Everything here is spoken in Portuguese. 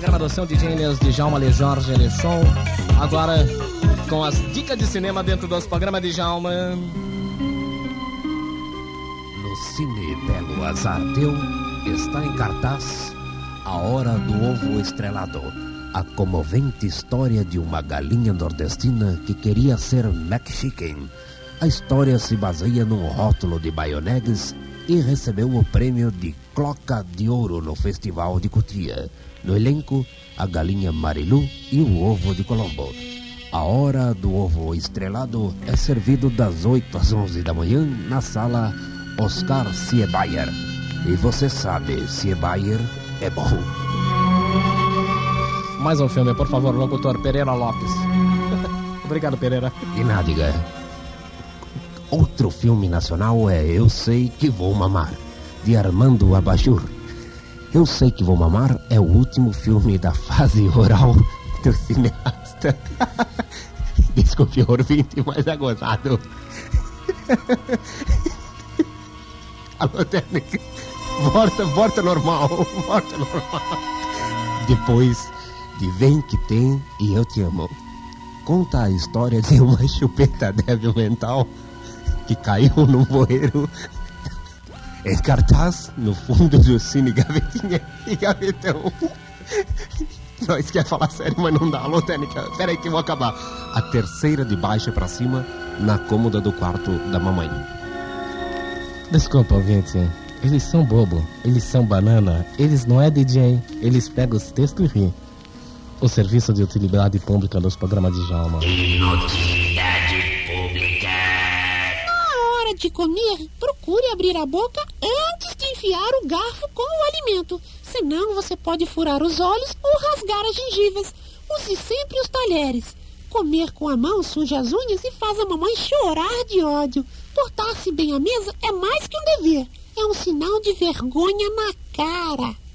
programação de Gêneas de Jalma Le Jorge Elechon. Agora com as dicas de cinema dentro dos programas de Jalma. No Cine Belo Azardeu está em cartaz A Hora do Ovo Estrelado. A comovente história de uma galinha nordestina que queria ser McChicken. A história se baseia num rótulo de baionegues e recebeu o prêmio de Cloca de Ouro no Festival de Cotia. No elenco, a galinha Marilu e o ovo de Colombo. A hora do ovo estrelado é servido das 8 às 11 da manhã na sala Oscar Siebayer. E você sabe, Siebayer é bom. Mais um filme, por favor, locutor Pereira Lopes. Obrigado, Pereira. De nada. Outro filme nacional é Eu Sei Que Vou Mamar, de Armando Abajur. Eu Sei Que Vou Mamar é o último filme da fase oral do cineasta. Desculpe, ouvinte, mas é gozado. Alô, técnica. Volta, volta normal, volta normal. Depois de Vem Que Tem e Eu Te Amo. Conta a história de uma chupeta débil mental que caiu num bueiro em cartaz no fundo do Cine Gavetinha e Gavetão. Nós quer falar sério, mas não dá. Alô, técnica, peraí que eu vou acabar. A terceira de baixo pra cima, na cômoda do quarto da mamãe. Desculpa, ouvinte. Eles são bobo, eles são banana, eles não é DJ, eles pegam os textos e riem. O serviço de utilidade pública dos programas de Jalma. Inutilidade de comer, procure abrir a boca antes de enfiar o garfo com o alimento. Senão você pode furar os olhos ou rasgar as gengivas. Use sempre os talheres. Comer com a mão suja as unhas e faz a mamãe chorar de ódio. Portar-se bem à mesa é mais que um dever. É um sinal de vergonha na cara.